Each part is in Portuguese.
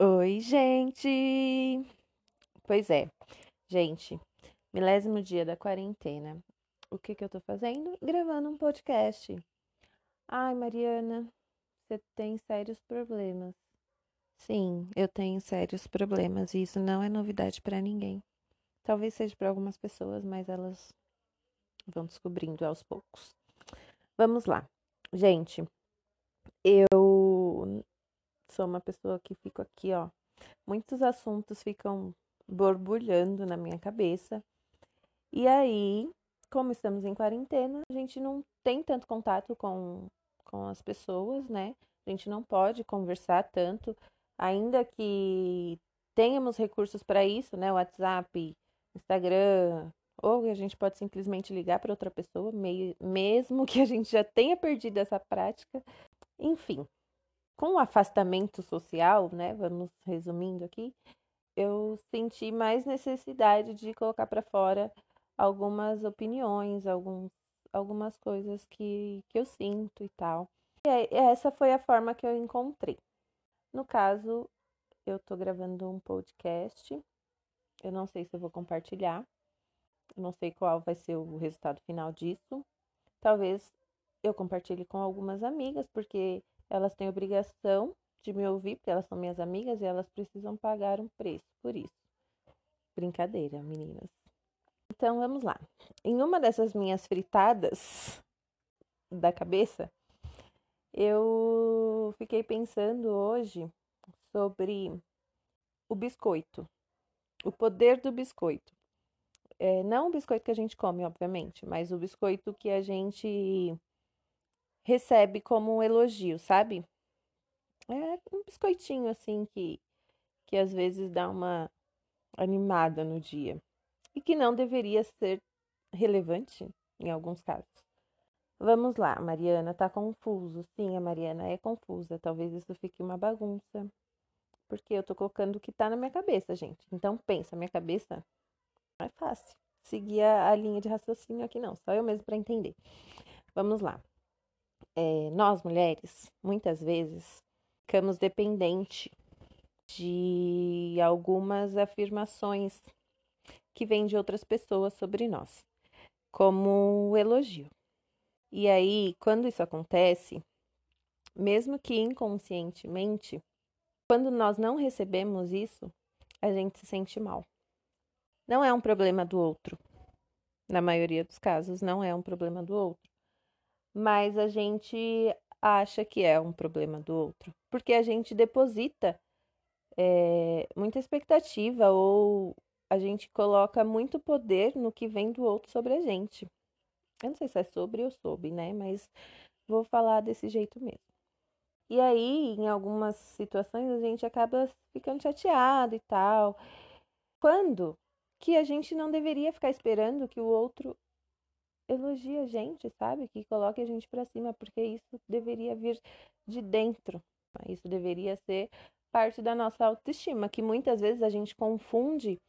Oi, gente! Pois é, gente, milésimo dia da quarentena. O que que eu tô fazendo? Gravando um podcast. Ai, Mariana, você tem sérios problemas. Sim, eu tenho sérios problemas e isso não é novidade pra ninguém. Talvez seja para algumas pessoas, mas elas vão descobrindo aos poucos. Vamos lá. Gente, sou uma pessoa que fico aqui, ó. Muitos assuntos ficam borbulhando na minha cabeça. E aí, como estamos em quarentena, a gente não tem tanto contato com, com as pessoas, né? A gente não pode conversar tanto, ainda que tenhamos recursos para isso, né? WhatsApp, Instagram, ou a gente pode simplesmente ligar para outra pessoa, meio, mesmo que a gente já tenha perdido essa prática. Enfim, com o afastamento social, né? Vamos resumindo aqui, eu senti mais necessidade de colocar para fora algumas opiniões, alguns, algumas coisas que, que eu sinto e tal. E essa foi a forma que eu encontrei. No caso, eu tô gravando um podcast. Eu não sei se eu vou compartilhar. Eu não sei qual vai ser o resultado final disso. Talvez eu compartilhe com algumas amigas, porque elas têm obrigação de me ouvir, porque elas são minhas amigas e elas precisam pagar um preço por isso. Brincadeira, meninas. Então vamos lá. Em uma dessas minhas fritadas da cabeça, eu fiquei pensando hoje sobre o biscoito, o poder do biscoito. É, não o biscoito que a gente come, obviamente, mas o biscoito que a gente recebe como um elogio, sabe? É um biscoitinho assim que, que às vezes dá uma animada no dia e que não deveria ser relevante em alguns casos. Vamos lá, Mariana tá confuso. Sim, a Mariana é confusa. Talvez isso fique uma bagunça. Porque eu tô colocando o que tá na minha cabeça, gente. Então pensa, minha cabeça não é fácil. Seguir a, a linha de raciocínio aqui não, só eu mesmo para entender. Vamos lá é, nós mulheres, muitas vezes, ficamos dependentes de algumas afirmações que vêm de outras pessoas sobre nós, como o elogio. E aí, quando isso acontece, mesmo que inconscientemente, quando nós não recebemos isso, a gente se sente mal. Não é um problema do outro. Na maioria dos casos, não é um problema do outro mas a gente acha que é um problema do outro, porque a gente deposita é, muita expectativa ou a gente coloca muito poder no que vem do outro sobre a gente. Eu não sei se é sobre ou sob, né? Mas vou falar desse jeito mesmo. E aí, em algumas situações, a gente acaba ficando chateado e tal. Quando que a gente não deveria ficar esperando que o outro elogie a gente, sabe? Que coloque a gente para cima, porque isso deveria vir de dentro. Isso deveria ser parte da nossa autoestima, que muitas vezes a gente confunde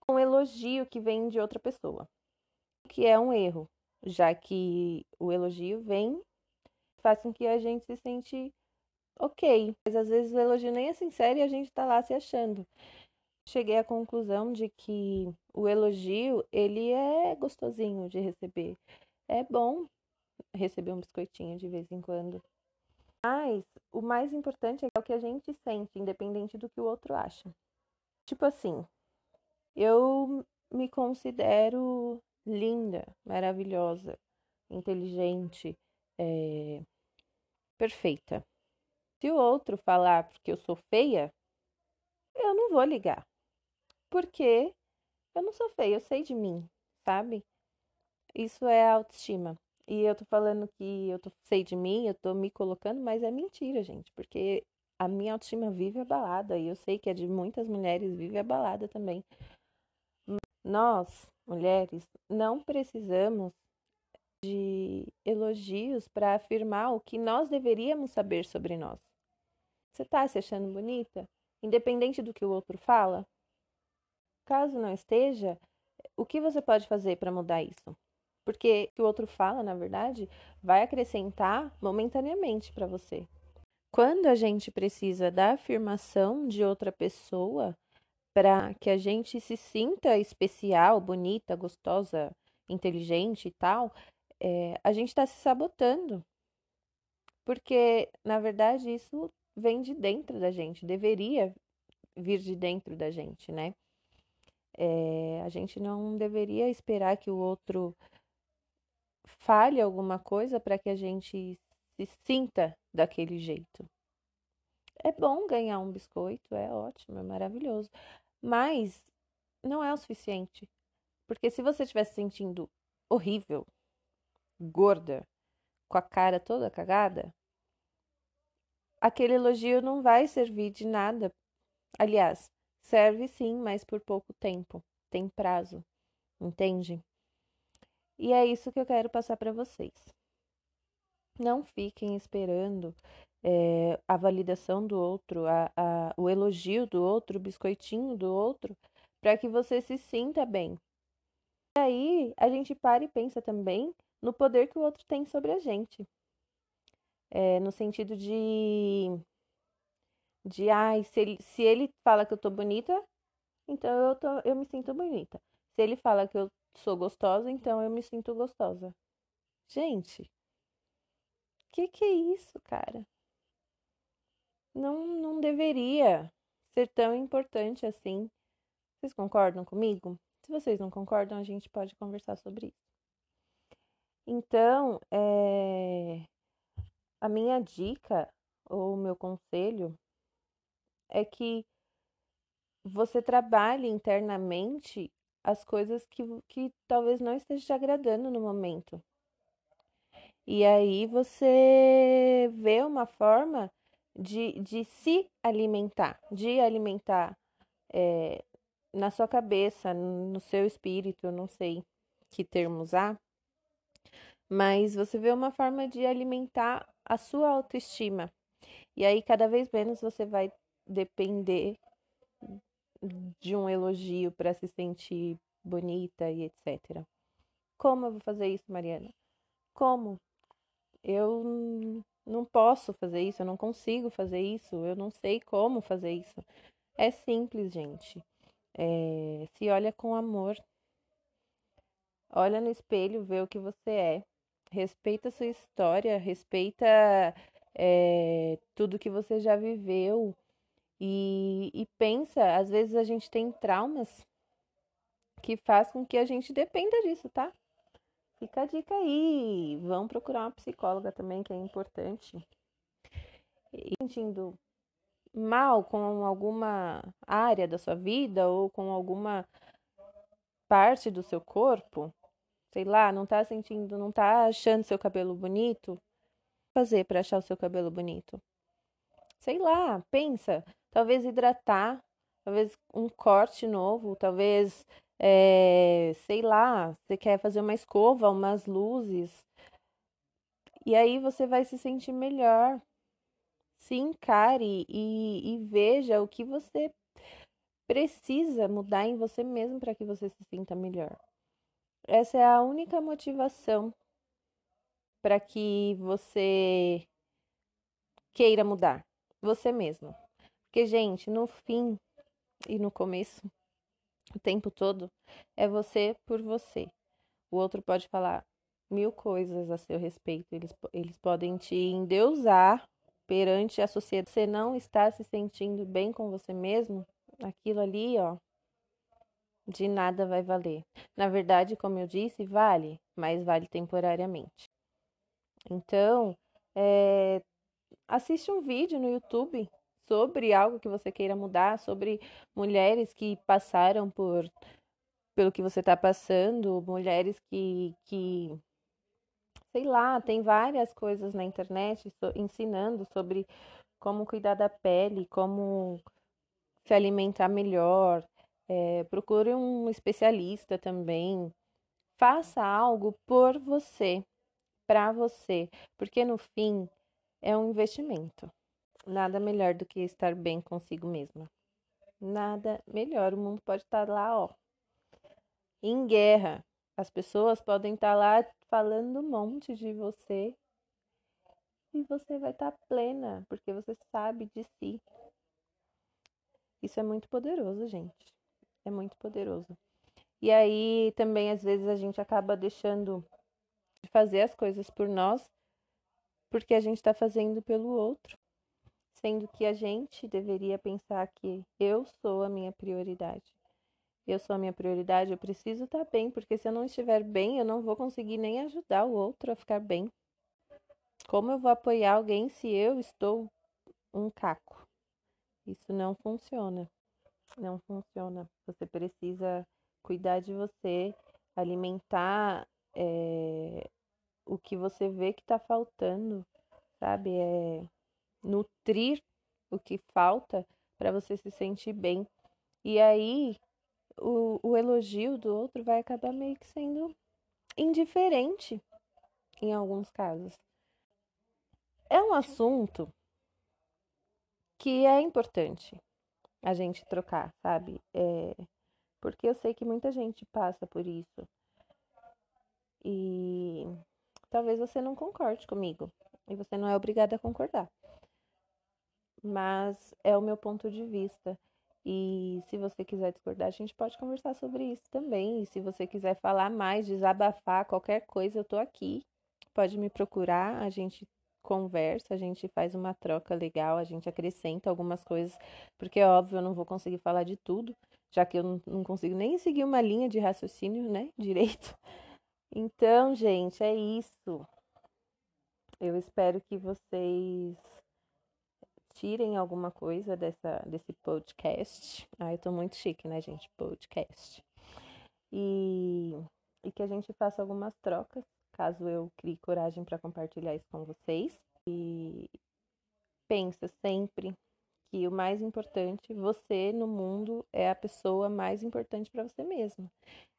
com elogio que vem de outra pessoa, que é um erro, já que o elogio vem faz com que a gente se sente ok, mas às vezes o elogio nem é sincero e a gente tá lá se achando cheguei à conclusão de que o elogio, ele é gostosinho de receber. É bom receber um biscoitinho de vez em quando. Mas o mais importante é o que a gente sente, independente do que o outro acha. Tipo assim, eu me considero linda, maravilhosa, inteligente, é... perfeita. Se o outro falar porque eu sou feia, eu não vou ligar porque eu não sou feia, eu sei de mim, sabe? Isso é autoestima. E eu tô falando que eu tô, sei de mim, eu tô me colocando, mas é mentira, gente, porque a minha autoestima vive abalada e eu sei que a de muitas mulheres vive abalada também. Nós, mulheres, não precisamos de elogios para afirmar o que nós deveríamos saber sobre nós. Você tá se achando bonita? Independente do que o outro fala? Caso não esteja, o que você pode fazer para mudar isso? Porque o que o outro fala, na verdade, vai acrescentar momentaneamente para você. Quando a gente precisa da afirmação de outra pessoa para que a gente se sinta especial, bonita, gostosa, inteligente e tal, é, a gente está se sabotando. Porque, na verdade, isso vem de dentro da gente, deveria vir de dentro da gente, né? É, a gente não deveria esperar que o outro fale alguma coisa para que a gente se sinta daquele jeito. É bom ganhar um biscoito, é ótimo, é maravilhoso, mas não é o suficiente. Porque se você estiver se sentindo horrível, gorda, com a cara toda cagada, aquele elogio não vai servir de nada. Aliás, serve sim, mas por pouco tempo, tem prazo, entende? E é isso que eu quero passar para vocês. Não fiquem esperando é, a validação do outro, a, a, o elogio do outro, o biscoitinho do outro, para que você se sinta bem. E aí a gente para e pensa também no poder que o outro tem sobre a gente. É, no sentido de. De, ai, se ele, se ele fala que eu tô bonita, então eu, tô, eu me sinto bonita. Se ele fala que eu sou gostosa, então eu me sinto gostosa. Gente, que que é isso, cara? Não, não deveria ser tão importante assim. Vocês concordam comigo? Se vocês não concordam, a gente pode conversar sobre isso. Então, é... a minha dica ou o meu conselho é que você trabalhe internamente as coisas que, que talvez não esteja te agradando no momento. E aí você vê uma forma de, de se alimentar, de alimentar é, na sua cabeça, no seu espírito, não sei que termo usar, mas você vê uma forma de alimentar a sua autoestima. E aí cada vez menos você vai depender de um elogio para se sentir bonita e etc. Como eu vou fazer isso, Mariana? Como? Eu não posso fazer isso, eu não consigo fazer isso, eu não sei como fazer isso. É simples, gente. É, se olha com amor. Olha no espelho, vê o que você é. Respeita a sua história, respeita é, tudo que você já viveu. E, e pensa, às vezes a gente tem traumas que faz com que a gente dependa disso, tá? Fica a dica aí. Vão procurar uma psicóloga também, que é importante. E sentindo mal com alguma área da sua vida ou com alguma parte do seu corpo, sei lá, não tá sentindo, não tá achando seu cabelo bonito, fazer para achar o seu cabelo bonito? Sei lá, pensa, talvez hidratar, talvez um corte novo, talvez é, sei lá, você quer fazer uma escova, umas luzes, e aí você vai se sentir melhor. Se encare e, e veja o que você precisa mudar em você mesmo para que você se sinta melhor. Essa é a única motivação para que você queira mudar, você mesmo. Porque, gente, no fim e no começo, o tempo todo é você por você. O outro pode falar mil coisas a seu respeito, eles, eles podem te endeusar perante a sociedade. Você não está se sentindo bem com você mesmo, aquilo ali, ó, de nada vai valer. Na verdade, como eu disse, vale, mas vale temporariamente. Então, é, assiste um vídeo no YouTube sobre algo que você queira mudar, sobre mulheres que passaram por pelo que você está passando, mulheres que, que sei lá, tem várias coisas na internet ensinando sobre como cuidar da pele, como se alimentar melhor. É, procure um especialista também. Faça algo por você, para você, porque no fim é um investimento. Nada melhor do que estar bem consigo mesma. Nada melhor. O mundo pode estar lá, ó, em guerra. As pessoas podem estar lá falando um monte de você e você vai estar tá plena, porque você sabe de si. Isso é muito poderoso, gente. É muito poderoso. E aí também às vezes a gente acaba deixando de fazer as coisas por nós porque a gente está fazendo pelo outro, sendo que a gente deveria pensar que eu sou a minha prioridade. Eu sou a minha prioridade, eu preciso estar tá bem, porque se eu não estiver bem, eu não vou conseguir nem ajudar o outro a ficar bem. Como eu vou apoiar alguém se eu estou um caco? Isso não funciona. Não funciona. Você precisa cuidar de você, alimentar é, o que você vê que está faltando, sabe? É nutrir o que falta para você se sentir bem. E aí o, o elogio do outro vai acabar meio que sendo indiferente em alguns casos. É um assunto que é importante a gente trocar, sabe? É, porque eu sei que muita gente passa por isso. E talvez você não concorde comigo. E você não é obrigada a concordar. Mas é o meu ponto de vista. E se você quiser discordar, a gente pode conversar sobre isso também. E se você quiser falar mais, desabafar, qualquer coisa, eu tô aqui. Pode me procurar, a gente conversa, a gente faz uma troca legal, a gente acrescenta algumas coisas, porque é óbvio, eu não vou conseguir falar de tudo, já que eu não consigo nem seguir uma linha de raciocínio, né, direito. Então, gente, é isso. Eu espero que vocês tirem alguma coisa dessa, desse podcast. Ah, eu tô muito chique, né, gente? Podcast. E, e que a gente faça algumas trocas caso eu crie coragem para compartilhar isso com vocês. E pensa sempre que o mais importante, você no mundo é a pessoa mais importante para você mesmo.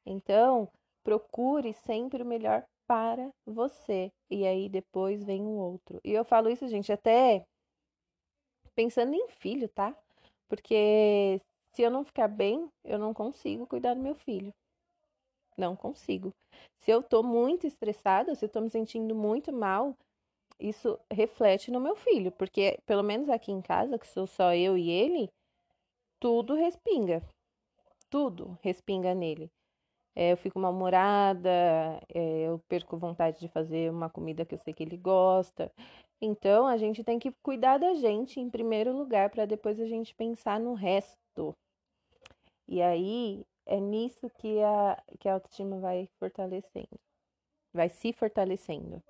Então, procure sempre o melhor para você e aí depois vem o outro. E eu falo isso, gente, até pensando em filho, tá? Porque se eu não ficar bem, eu não consigo cuidar do meu filho. Não consigo. Se eu tô muito estressada, se eu tô me sentindo muito mal, isso reflete no meu filho, porque pelo menos aqui em casa, que sou só eu e ele, tudo respinga. Tudo respinga nele. É, eu fico mal-humorada, é, eu perco vontade de fazer uma comida que eu sei que ele gosta. Então, a gente tem que cuidar da gente em primeiro lugar, para depois a gente pensar no resto. E aí, é nisso que a, que a autoestima vai fortalecendo, vai se fortalecendo.